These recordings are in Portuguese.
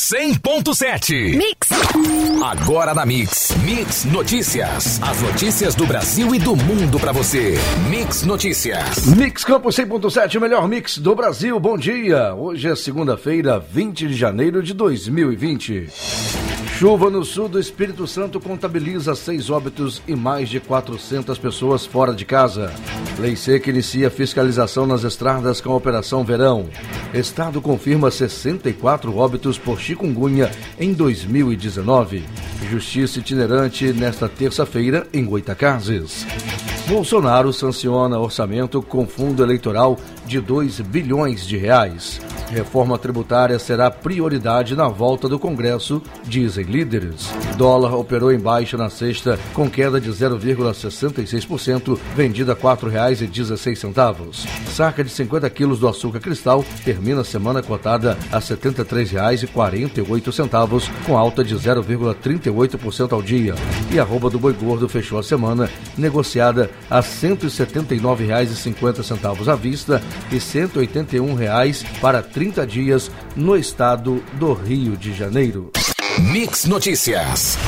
100.7. Mix. Agora na Mix. Mix Notícias. As notícias do Brasil e do mundo para você. Mix Notícias. Mix Campo 100.7, o melhor mix do Brasil. Bom dia. Hoje é segunda-feira, 20 de janeiro de 2020. Chuva no sul do Espírito Santo contabiliza seis óbitos e mais de 400 pessoas fora de casa. Lei Seca inicia fiscalização nas estradas com a Operação Verão. Estado confirma 64 óbitos por chikungunya em 2019. Justiça itinerante nesta terça-feira em Goitacazes. Bolsonaro sanciona orçamento com fundo eleitoral de 2 bilhões de reais. Reforma tributária será prioridade na volta do Congresso, dizem líderes. Dólar operou em baixa na sexta, com queda de 0,66%, vendida a R$ 4,16. Saca de 50 quilos do açúcar cristal termina a semana cotada a R$ 73,48, com alta de 0,38% ao dia. E a rouba do boi gordo fechou a semana negociada a R$ 179,50 à vista e 181 reais para 30 dias no estado do Rio de Janeiro. Mix Notícias.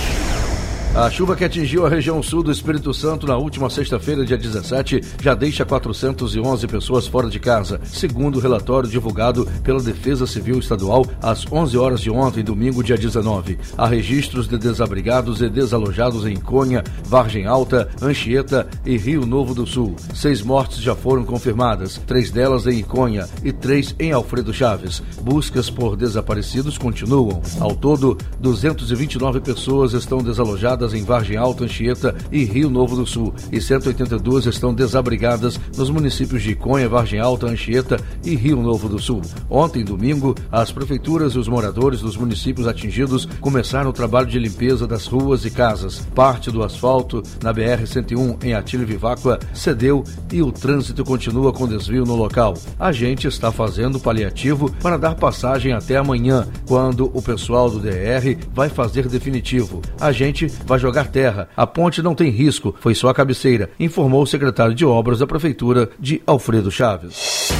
A chuva que atingiu a região sul do Espírito Santo na última sexta-feira, dia 17, já deixa 411 pessoas fora de casa, segundo o relatório divulgado pela Defesa Civil Estadual às 11 horas de ontem, domingo, dia 19. Há registros de desabrigados e desalojados em Cônia, Vargem Alta, Anchieta e Rio Novo do Sul. Seis mortes já foram confirmadas, três delas em Iconha e três em Alfredo Chaves. Buscas por desaparecidos continuam. Ao todo, 229 pessoas estão desalojadas em Vargem Alta, Anchieta e Rio Novo do Sul, e 182 estão desabrigadas nos municípios de Iconha, Vargem Alta, Anchieta e Rio Novo do Sul. Ontem, domingo, as prefeituras e os moradores dos municípios atingidos começaram o trabalho de limpeza das ruas e casas. Parte do asfalto na BR-101 em Atílio Viváqua cedeu e o trânsito continua com desvio no local. A gente está fazendo paliativo para dar passagem até amanhã, quando o pessoal do DR vai fazer definitivo. A gente vai jogar terra. A ponte não tem risco, foi só a cabeceira, informou o secretário de Obras da Prefeitura de Alfredo Chaves.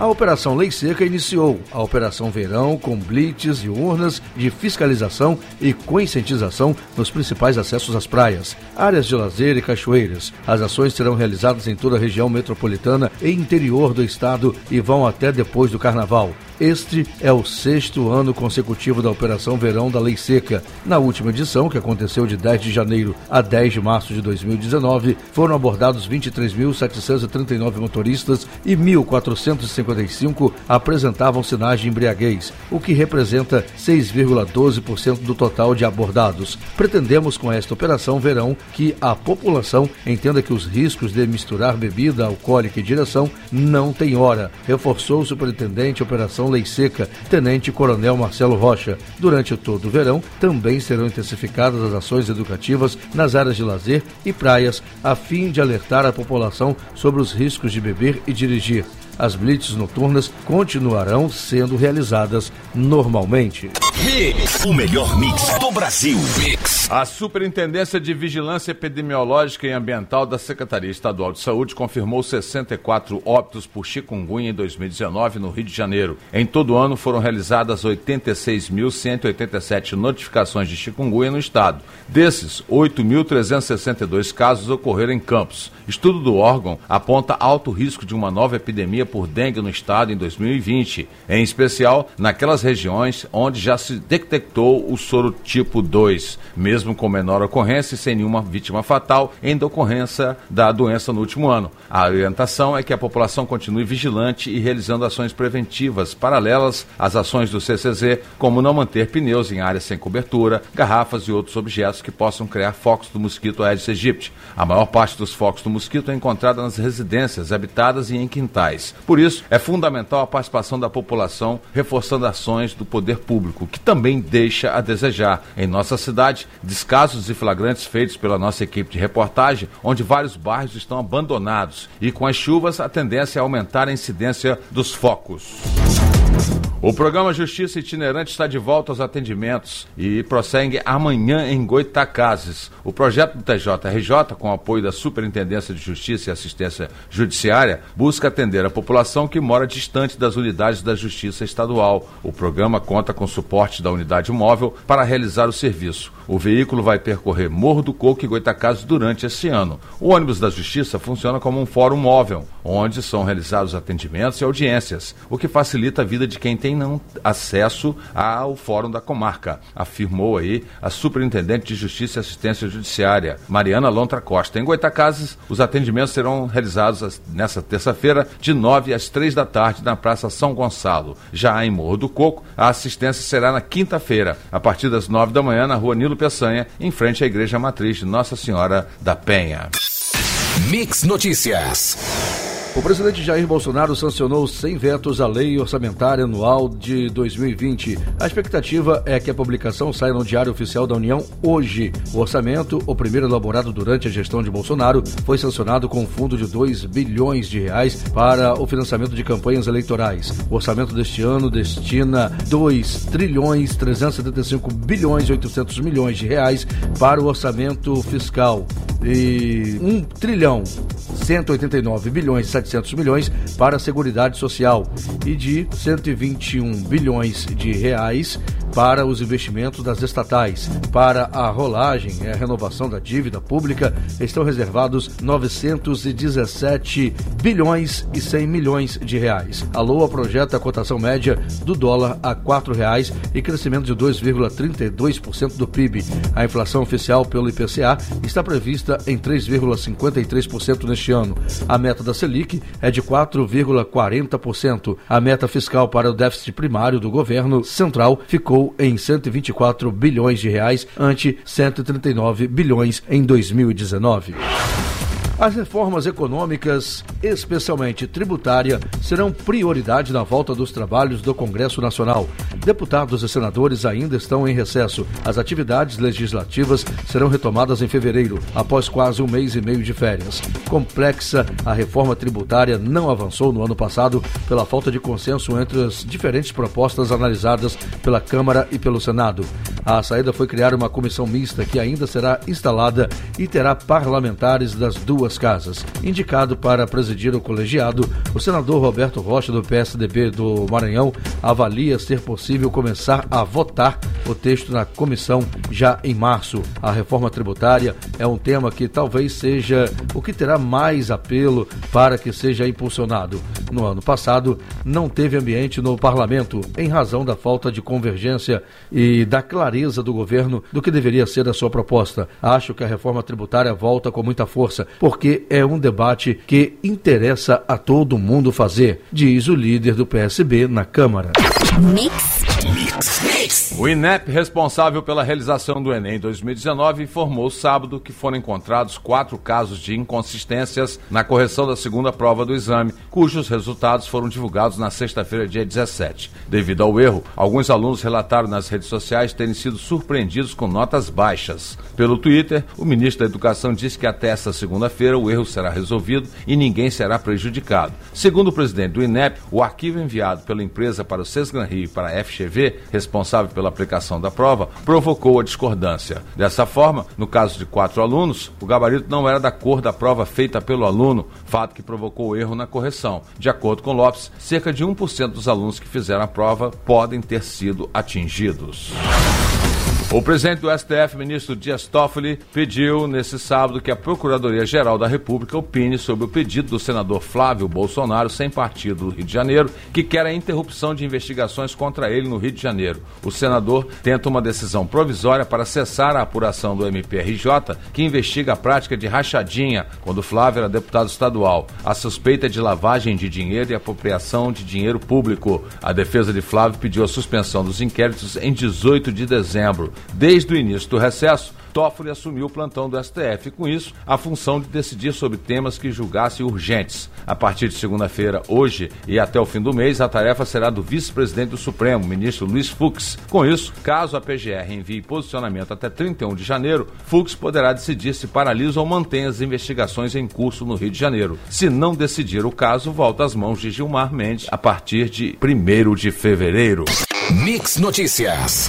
A Operação Lei Seca iniciou a Operação Verão com blitz e urnas de fiscalização e conscientização nos principais acessos às praias, áreas de lazer e cachoeiras. As ações serão realizadas em toda a região metropolitana e interior do estado e vão até depois do Carnaval. Este é o sexto ano consecutivo da Operação Verão da Lei Seca. Na última edição, que aconteceu de 10 de janeiro a 10 de março de 2019, foram abordados 23.739 motoristas e 1.455 apresentavam sinais de embriaguez, o que representa 6,12% do total de abordados. Pretendemos com esta Operação Verão que a população entenda que os riscos de misturar bebida alcoólica e direção não têm hora, reforçou o superintendente Operação Lei Seca, Tenente Coronel Marcelo Rocha. Durante todo o verão, também serão intensificadas as ações educativas nas áreas de lazer e praias, a fim de alertar a população sobre os riscos de beber e dirigir. As blitz noturnas continuarão sendo realizadas normalmente. Mix, o melhor mix do Brasil. Mix. A Superintendência de Vigilância Epidemiológica e Ambiental da Secretaria Estadual de Saúde confirmou 64 óbitos por chikungunya em 2019 no Rio de Janeiro. Em todo o ano foram realizadas 86.187 notificações de chikungunya no estado. Desses, 8.362 casos ocorreram em Campos. Estudo do órgão aponta alto risco de uma nova epidemia por dengue no estado em 2020, em especial naquelas regiões onde já se detectou o soro tipo 2, mesmo com menor ocorrência e sem nenhuma vítima fatal em decorrência da doença no último ano. A orientação é que a população continue vigilante e realizando ações preventivas paralelas às ações do CCZ, como não manter pneus em áreas sem cobertura, garrafas e outros objetos que possam criar focos do mosquito Aedes aegypti. A maior parte dos focos do mosquito é encontrada nas residências habitadas e em quintais. Por isso, é fundamental a participação da população, reforçando ações do poder público, que também deixa a desejar. Em nossa cidade, descasos e flagrantes feitos pela nossa equipe de reportagem, onde vários bairros estão abandonados e com as chuvas a tendência é aumentar a incidência dos focos. O programa Justiça Itinerante está de volta aos atendimentos e prossegue amanhã em Goitacazes. O projeto do TJRJ, com apoio da Superintendência de Justiça e Assistência Judiciária, busca atender a população que mora distante das unidades da Justiça Estadual. O programa conta com suporte da unidade móvel para realizar o serviço. O veículo vai percorrer Morro do Coco e Goitacazes durante esse ano. O ônibus da Justiça funciona como um fórum móvel, onde são realizados atendimentos e audiências, o que facilita a vida de quem tem tem não acesso ao Fórum da Comarca, afirmou aí a Superintendente de Justiça e Assistência Judiciária, Mariana Lontra Costa. Em Goitacazes, os atendimentos serão realizados nesta terça-feira, de 9 às 3 da tarde, na Praça São Gonçalo. Já em Morro do Coco, a assistência será na quinta-feira, a partir das 9 da manhã, na rua Nilo Peçanha, em frente à Igreja Matriz de Nossa Senhora da Penha. Mix Notícias. O presidente Jair Bolsonaro sancionou sem vetos a lei orçamentária anual de 2020. A expectativa é que a publicação saia no Diário Oficial da União hoje. O orçamento, o primeiro elaborado durante a gestão de Bolsonaro, foi sancionado com um fundo de 2 bilhões de reais para o financiamento de campanhas eleitorais. O orçamento deste ano destina 2 trilhões 375 bilhões e 800 milhões de reais para o orçamento fiscal e 1 trilhão 189 bilhões e 700 milhões para a Seguridade Social e de 121 bilhões de reais para os investimentos das estatais. Para a rolagem e a renovação da dívida pública, estão reservados 917 bilhões e 100 milhões de reais. A LOA projeta a cotação média do dólar a R$ 4,00 e crescimento de 2,32% do PIB. A inflação oficial pelo IPCA está prevista em 3,53% neste ano. A meta da Selic é de 4,40%. A meta fiscal para o déficit primário do governo central ficou em 124 bilhões de reais ante 139 bilhões em 2019. As reformas econômicas, especialmente tributária, serão prioridade na volta dos trabalhos do Congresso Nacional. Deputados e senadores ainda estão em recesso. As atividades legislativas serão retomadas em fevereiro, após quase um mês e meio de férias. Complexa, a reforma tributária não avançou no ano passado pela falta de consenso entre as diferentes propostas analisadas pela Câmara e pelo Senado. A saída foi criar uma comissão mista que ainda será instalada e terá parlamentares das duas duas casas. Indicado para presidir o colegiado, o senador Roberto Rocha, do PSDB do Maranhão, avalia ser possível começar a votar o texto na comissão já em março. A reforma tributária é um tema que talvez seja o que terá mais apelo para que seja impulsionado. No ano passado, não teve ambiente no parlamento em razão da falta de convergência e da clareza do governo do que deveria ser a sua proposta. Acho que a reforma tributária volta com muita força, porque porque é um debate que interessa a todo mundo fazer, diz o líder do PSB na Câmara. Mix. Mix. O INEP, responsável pela realização do Enem 2019, informou sábado que foram encontrados quatro casos de inconsistências na correção da segunda prova do exame, cujos resultados foram divulgados na sexta-feira, dia 17. Devido ao erro, alguns alunos relataram nas redes sociais terem sido surpreendidos com notas baixas. Pelo Twitter, o ministro da Educação disse que até esta segunda-feira o erro será resolvido e ninguém será prejudicado. Segundo o presidente do INEP, o arquivo enviado pela empresa para o Sesgran Rio e para a FGV, responsável pela aplicação da prova, provocou a discordância. Dessa forma, no caso de quatro alunos, o gabarito não era da cor da prova feita pelo aluno, fato que provocou erro na correção. De acordo com Lopes, cerca de 1% dos alunos que fizeram a prova podem ter sido atingidos. O presidente do STF, ministro Dias Toffoli, pediu nesse sábado que a Procuradoria-Geral da República opine sobre o pedido do senador Flávio Bolsonaro, sem partido do Rio de Janeiro, que quer a interrupção de investigações contra ele no Rio de Janeiro. O senador tenta uma decisão provisória para cessar a apuração do MPRJ, que investiga a prática de rachadinha quando Flávio era deputado estadual. A suspeita é de lavagem de dinheiro e apropriação de dinheiro público. A defesa de Flávio pediu a suspensão dos inquéritos em 18 de dezembro Desde o início do recesso, Toffoli assumiu o plantão do STF com isso, a função de decidir sobre temas que julgasse urgentes. A partir de segunda-feira, hoje e até o fim do mês, a tarefa será do vice-presidente do Supremo, ministro Luiz Fux. Com isso, caso a PGR envie posicionamento até 31 de janeiro, Fux poderá decidir se paralisa ou mantém as investigações em curso no Rio de Janeiro. Se não decidir o caso, volta às mãos de Gilmar Mendes a partir de 1 de fevereiro. Mix Notícias.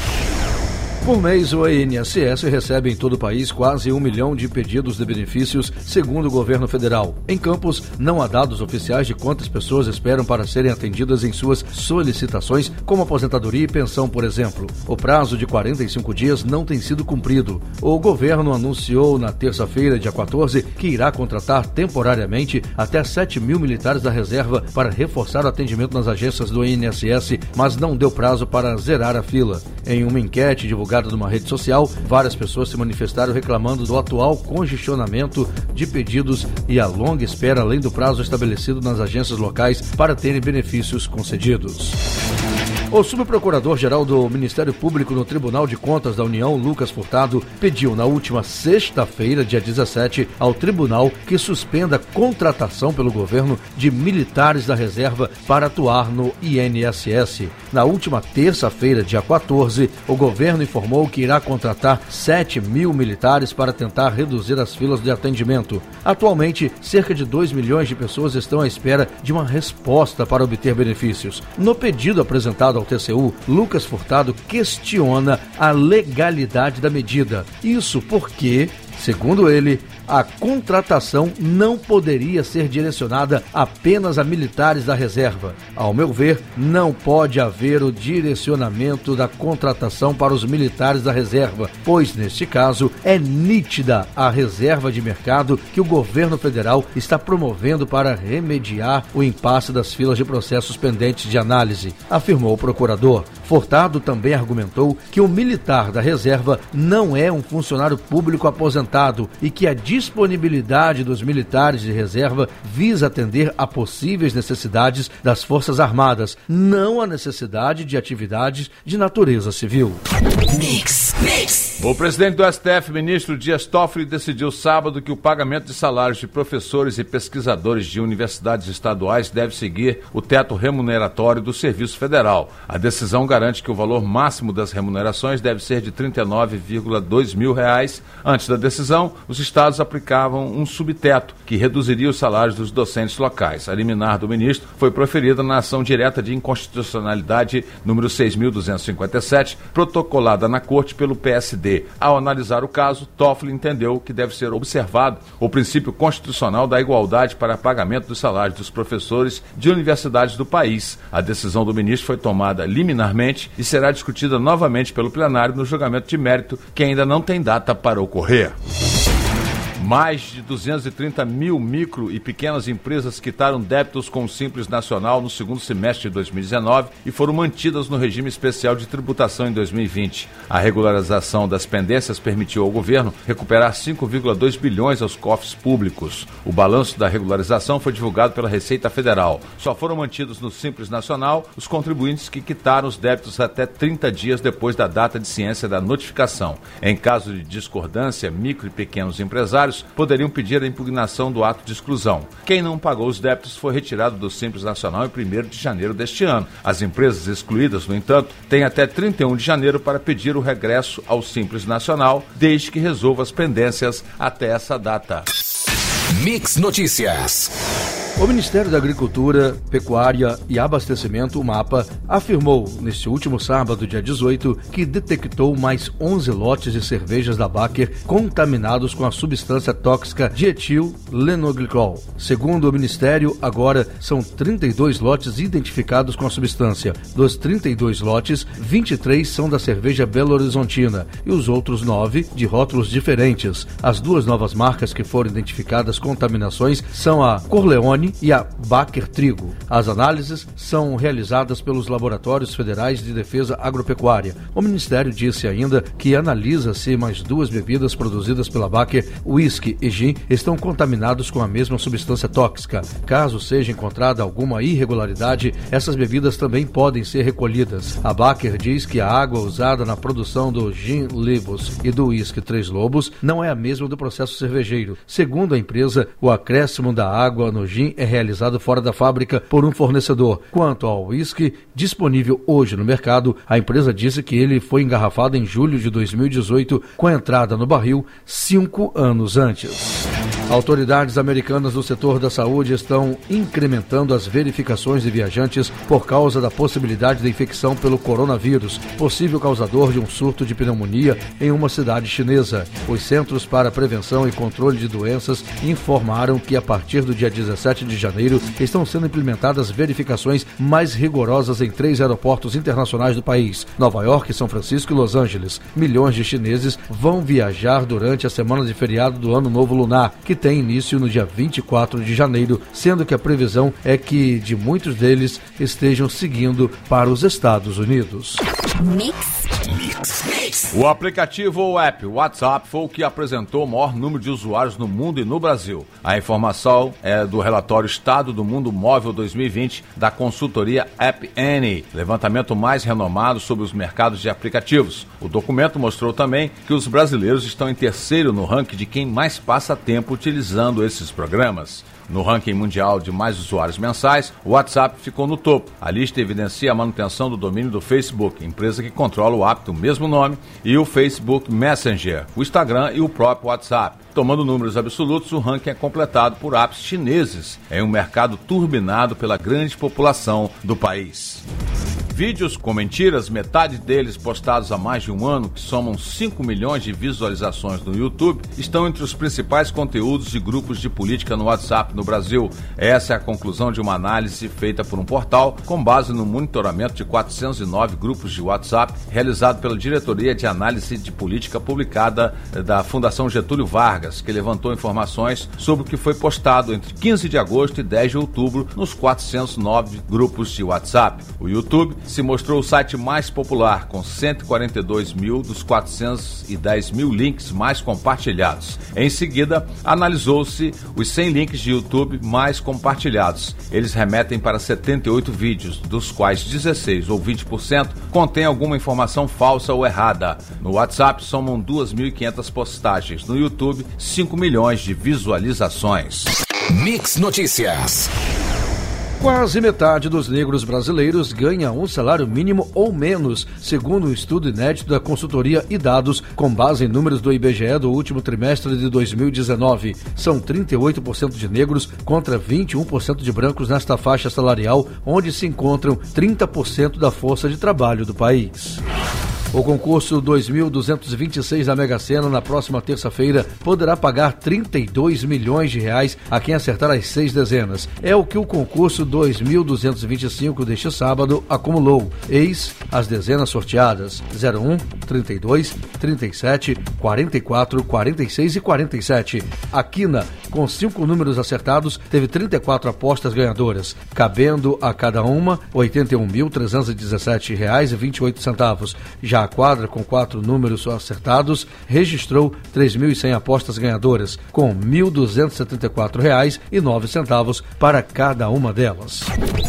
Por mês, o INSS recebe em todo o país quase um milhão de pedidos de benefícios, segundo o governo federal. Em Campos, não há dados oficiais de quantas pessoas esperam para serem atendidas em suas solicitações, como aposentadoria e pensão, por exemplo. O prazo de 45 dias não tem sido cumprido. O governo anunciou na terça-feira, dia 14, que irá contratar temporariamente até 7 mil militares da reserva para reforçar o atendimento nas agências do INSS, mas não deu prazo para zerar a fila. Em uma enquete divulgada, divulgada numa rede social, várias pessoas se manifestaram reclamando do atual congestionamento de pedidos e a longa espera além do prazo estabelecido nas agências locais para terem benefícios concedidos. O subprocurador-geral do Ministério Público no Tribunal de Contas da União, Lucas Furtado, pediu na última sexta-feira, dia 17, ao tribunal que suspenda a contratação pelo governo de militares da reserva para atuar no INSS. Na última terça-feira, dia 14, o governo informou que irá contratar 7 mil militares para tentar reduzir as filas de atendimento. Atualmente, cerca de 2 milhões de pessoas estão à espera de uma resposta para obter benefícios. No pedido apresentado ao TCU, Lucas Furtado questiona a legalidade da medida. Isso porque, segundo ele, a contratação não poderia ser direcionada apenas a militares da reserva. Ao meu ver, não pode haver o direcionamento da contratação para os militares da reserva, pois neste caso é nítida a reserva de mercado que o governo federal está promovendo para remediar o impasse das filas de processos pendentes de análise, afirmou o procurador. Furtado também argumentou que o militar da reserva não é um funcionário público aposentado e que a disponibilidade dos militares de reserva visa atender a possíveis necessidades das Forças Armadas, não a necessidade de atividades de natureza civil. Mix, mix. O presidente do STF, ministro Dias Toffoli, decidiu sábado que o pagamento de salários de professores e pesquisadores de universidades estaduais deve seguir o teto remuneratório do Serviço Federal. A decisão garante que o valor máximo das remunerações deve ser de 39,2 mil reais. Antes da decisão, os estados aplicavam um subteto que reduziria os salários dos docentes locais. A liminar do ministro foi proferida na ação direta de inconstitucionalidade número 6.257, protocolada na corte pelo PSD. Ao analisar o caso, Toffoli entendeu que deve ser observado o princípio constitucional da igualdade para pagamento dos salários dos professores de universidades do país. A decisão do ministro foi tomada liminarmente e será discutida novamente pelo plenário no julgamento de mérito, que ainda não tem data para ocorrer. Mais de 230 mil micro e pequenas empresas quitaram débitos com o Simples Nacional no segundo semestre de 2019 e foram mantidas no regime especial de tributação em 2020. A regularização das pendências permitiu ao governo recuperar 5,2 bilhões aos cofres públicos. O balanço da regularização foi divulgado pela Receita Federal. Só foram mantidos no Simples Nacional os contribuintes que quitaram os débitos até 30 dias depois da data de ciência da notificação. Em caso de discordância, micro e pequenos empresários poderiam pedir a impugnação do ato de exclusão. Quem não pagou os débitos foi retirado do Simples Nacional em 1 de janeiro deste ano. As empresas excluídas, no entanto, têm até 31 de janeiro para pedir o regresso ao Simples Nacional, desde que resolva as pendências até essa data. Mix Notícias. O Ministério da Agricultura, Pecuária e Abastecimento, o MAPA, afirmou neste último sábado, dia 18, que detectou mais 11 lotes de cervejas da Baker contaminados com a substância tóxica dietil-lenoglicol. Segundo o Ministério, agora são 32 lotes identificados com a substância. Dos 32 lotes, 23 são da cerveja Belo Horizontina e os outros 9 de rótulos diferentes. As duas novas marcas que foram identificadas contaminações são a Corleone E a Baker Trigo. As análises são realizadas pelos laboratórios federais de defesa agropecuária. O Ministério disse ainda que analisa se mais duas bebidas produzidas pela Baker, whisky e gin, estão contaminados com a mesma substância tóxica. Caso seja encontrada alguma irregularidade, essas bebidas também podem ser recolhidas. A Baker diz que a água usada na produção do gin Libos e do whisky Três Lobos não é a mesma do processo cervejeiro. Segundo a empresa, o acréscimo da água no gin é realizado fora da fábrica por um fornecedor. Quanto ao whisky disponível hoje no mercado, a empresa disse que ele foi engarrafado em julho de 2018 com a entrada no barril cinco anos antes. Autoridades americanas do setor da saúde estão incrementando as verificações de viajantes por causa da possibilidade de infecção pelo coronavírus, possível causador de um surto de pneumonia em uma cidade chinesa. Os Centros para Prevenção e Controle de Doenças informaram que a partir do dia 17 de janeiro estão sendo implementadas verificações mais rigorosas em três aeroportos internacionais do país: Nova York, São Francisco e Los Angeles. Milhões de chineses vão viajar durante a semana de feriado do Ano Novo Lunar, que tem início no dia 24 de janeiro, sendo que a previsão é que de muitos deles estejam seguindo para os Estados Unidos. Mix. O aplicativo ou app WhatsApp foi o que apresentou o maior número de usuários no mundo e no Brasil. A informação é do relatório Estado do Mundo Móvel 2020 da consultoria App Annie, levantamento mais renomado sobre os mercados de aplicativos. O documento mostrou também que os brasileiros estão em terceiro no ranking de quem mais passa tempo utilizando esses programas. No ranking mundial de mais usuários mensais, o WhatsApp ficou no topo. A lista evidencia a manutenção do domínio do Facebook, empresa que controla o app do mesmo nome, e o Facebook Messenger, o Instagram e o próprio WhatsApp. Tomando números absolutos, o ranking é completado por apps chineses, em um mercado turbinado pela grande população do país. Vídeos com mentiras, metade deles postados há mais de um ano, que somam 5 milhões de visualizações no YouTube, estão entre os principais conteúdos de grupos de política no WhatsApp no Brasil. Essa é a conclusão de uma análise feita por um portal com base no monitoramento de 409 grupos de WhatsApp realizado pela Diretoria de Análise de Política publicada da Fundação Getúlio Vargas, que levantou informações sobre o que foi postado entre 15 de agosto e 10 de outubro nos 409 grupos de WhatsApp. O YouTube se mostrou o site mais popular, com 142 mil dos 410 mil links mais compartilhados. Em seguida, analisou-se os 100 links de YouTube mais compartilhados. Eles remetem para 78 vídeos, dos quais 16 ou 20% contém alguma informação falsa ou errada. No WhatsApp, somam 2.500 postagens. No YouTube, 5 milhões de visualizações. Mix Notícias. Quase metade dos negros brasileiros ganha um salário mínimo ou menos, segundo um estudo inédito da consultoria e dados com base em números do IBGE do último trimestre de 2019. São 38% de negros contra 21% de brancos nesta faixa salarial, onde se encontram 30% da força de trabalho do país. O concurso 2226 da Mega Sena na próxima terça-feira poderá pagar 32 milhões de reais a quem acertar as seis dezenas. É o que o concurso 2225 deste sábado acumulou. Eis as dezenas sorteadas: 01, 32, 37, 44, 46 e 47. A Quina, com cinco números acertados, teve 34 apostas ganhadoras, cabendo a cada uma R$ 81.317,28. Já a quadra, com quatro números acertados, registrou 3.100 apostas ganhadoras, com R$ 1.274,09 para cada uma delas.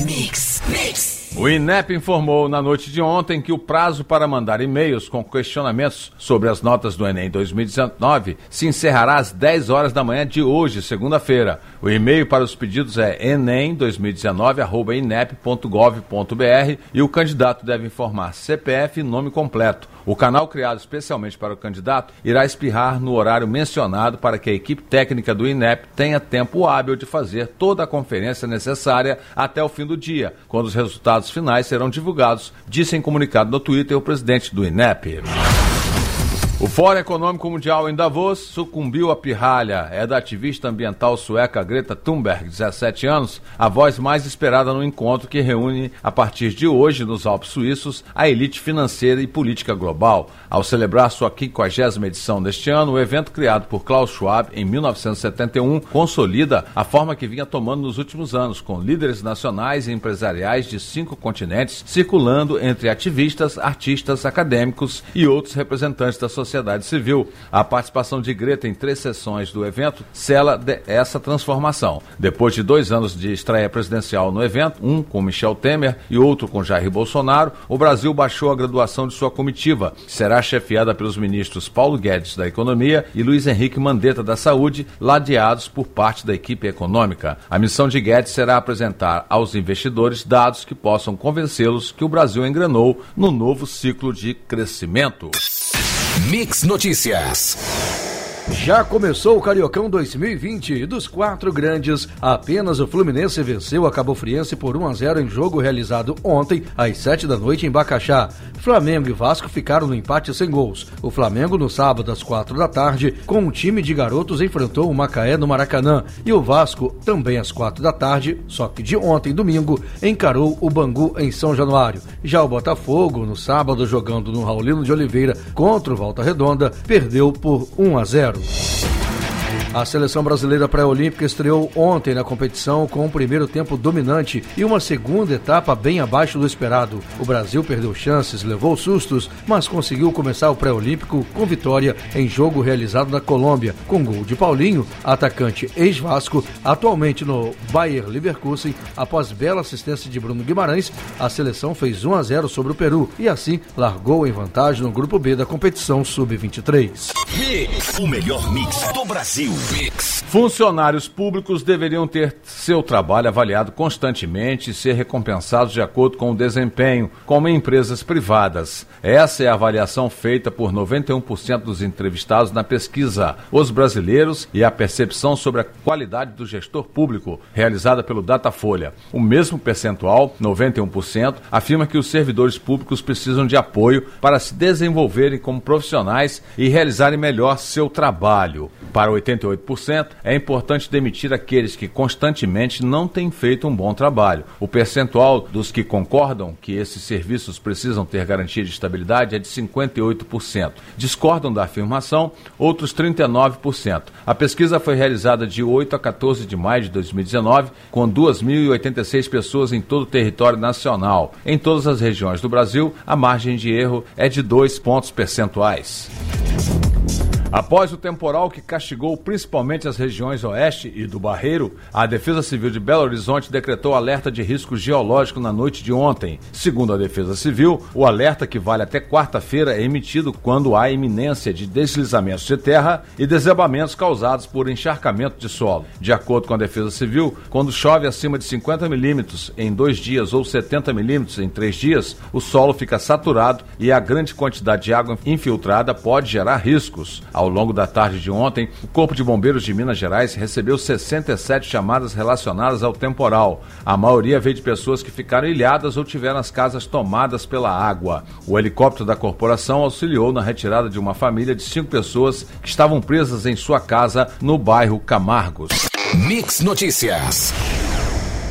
Mix, mix. O INEP informou na noite de ontem que o prazo para mandar e-mails com questionamentos sobre as notas do Enem 2019 se encerrará às 10 horas da manhã de hoje, segunda-feira. O e-mail para os pedidos é enem2019@inep.gov.br e o candidato deve informar CPF e nome completo. O canal criado especialmente para o candidato irá espirrar no horário mencionado para que a equipe técnica do INEP tenha tempo hábil de fazer toda a conferência necessária até o fim do dia, quando os resultados finais serão divulgados, disse em comunicado no Twitter o presidente do INEP. O Fórum Econômico Mundial em Davos sucumbiu à pirralha. É da ativista ambiental sueca Greta Thunberg, 17 anos, a voz mais esperada no encontro que reúne, a partir de hoje, nos Alpes Suíços, a elite financeira e política global. Ao celebrar sua 50 edição deste ano, o evento criado por Klaus Schwab em 1971 consolida a forma que vinha tomando nos últimos anos, com líderes nacionais e empresariais de cinco continentes circulando entre ativistas, artistas, acadêmicos e outros representantes da sociedade sociedade civil. A participação de Greta em três sessões do evento cela essa transformação. Depois de dois anos de estreia presidencial no evento, um com Michel Temer e outro com Jair Bolsonaro, o Brasil baixou a graduação de sua comitiva, será chefiada pelos ministros Paulo Guedes da Economia e Luiz Henrique Mandetta da Saúde, ladeados por parte da equipe econômica. A missão de Guedes será apresentar aos investidores dados que possam convencê-los que o Brasil engrenou no novo ciclo de crescimento. Mix Notícias. Já começou o Cariocão 2020 e dos quatro grandes, apenas o Fluminense venceu a Cabo Friense por 1 a 0 em jogo realizado ontem às 7 da noite em Bacaxá. Flamengo e Vasco ficaram no empate sem gols. O Flamengo no sábado às 4 da tarde, com um time de garotos enfrentou o Macaé no Maracanã e o Vasco também às 4 da tarde, só que de ontem domingo, encarou o Bangu em São Januário. Já o Botafogo no sábado jogando no Raulino de Oliveira contra o Volta Redonda, perdeu por 1 a 0. Cruzeiro. A seleção brasileira pré-olímpica estreou ontem na competição com um primeiro tempo dominante e uma segunda etapa bem abaixo do esperado. O Brasil perdeu chances, levou sustos, mas conseguiu começar o pré-olímpico com vitória em jogo realizado na Colômbia, com gol de Paulinho, atacante ex-Vasco, atualmente no Bayer Leverkusen. Após bela assistência de Bruno Guimarães, a seleção fez 1 a 0 sobre o Peru e assim largou em vantagem no grupo B da competição sub-23. O melhor mix do Brasil. Funcionários públicos deveriam ter seu trabalho avaliado constantemente e ser recompensados de acordo com o desempenho, como em empresas privadas. Essa é a avaliação feita por 91% dos entrevistados na pesquisa Os Brasileiros e a Percepção sobre a Qualidade do Gestor Público, realizada pelo Datafolha. O mesmo percentual, 91%, afirma que os servidores públicos precisam de apoio para se desenvolverem como profissionais e realizarem melhor seu trabalho. Para 88%, é importante demitir aqueles que constantemente não têm feito um bom trabalho. O percentual dos que concordam que esses serviços precisam ter garantia de estabilidade é de 58%. Discordam da afirmação outros 39%. A pesquisa foi realizada de 8 a 14 de maio de 2019, com 2.086 pessoas em todo o território nacional. Em todas as regiões do Brasil, a margem de erro é de 2 pontos percentuais. Após o temporal que castigou principalmente as regiões oeste e do Barreiro, a Defesa Civil de Belo Horizonte decretou alerta de risco geológico na noite de ontem. Segundo a Defesa Civil, o alerta que vale até quarta-feira é emitido quando há iminência de deslizamentos de terra e desabamentos causados por encharcamento de solo. De acordo com a Defesa Civil, quando chove acima de 50 milímetros em dois dias ou 70 milímetros em três dias, o solo fica saturado e a grande quantidade de água infiltrada pode gerar riscos. Ao longo da tarde de ontem, o Corpo de Bombeiros de Minas Gerais recebeu 67 chamadas relacionadas ao temporal. A maioria veio de pessoas que ficaram ilhadas ou tiveram as casas tomadas pela água. O helicóptero da corporação auxiliou na retirada de uma família de cinco pessoas que estavam presas em sua casa no bairro Camargos. Mix Notícias.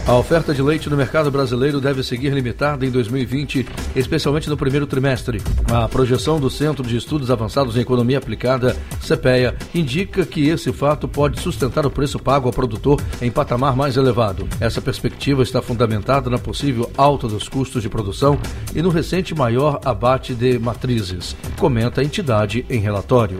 A oferta de leite no mercado brasileiro deve seguir limitada em 2020, especialmente no primeiro trimestre. A projeção do Centro de Estudos Avançados em Economia Aplicada, CPEA, indica que esse fato pode sustentar o preço pago ao produtor em patamar mais elevado. Essa perspectiva está fundamentada na possível alta dos custos de produção e no recente maior abate de matrizes, comenta a entidade em relatório.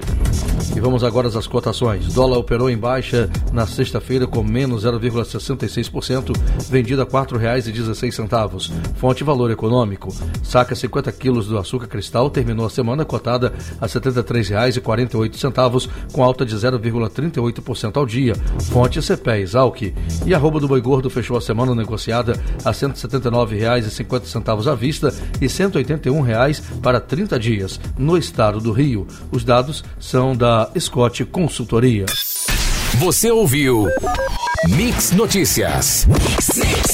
E vamos agora às cotações. Dólar operou em baixa na sexta-feira com menos 0,66%, vendido a R$ 4,16. Fonte Valor Econômico. Saca 50 quilos do açúcar cristal terminou a semana cotada a R$ 73,48, com alta de 0,38% ao dia. Fonte CPE Exalc. E a roupa do boi gordo fechou a semana negociada a R$ 179,50 à vista e R$ 181,00 para 30 dias, no estado do Rio. Os dados são Scott Consultoria. Você ouviu Mix Notícias. Mix, mix.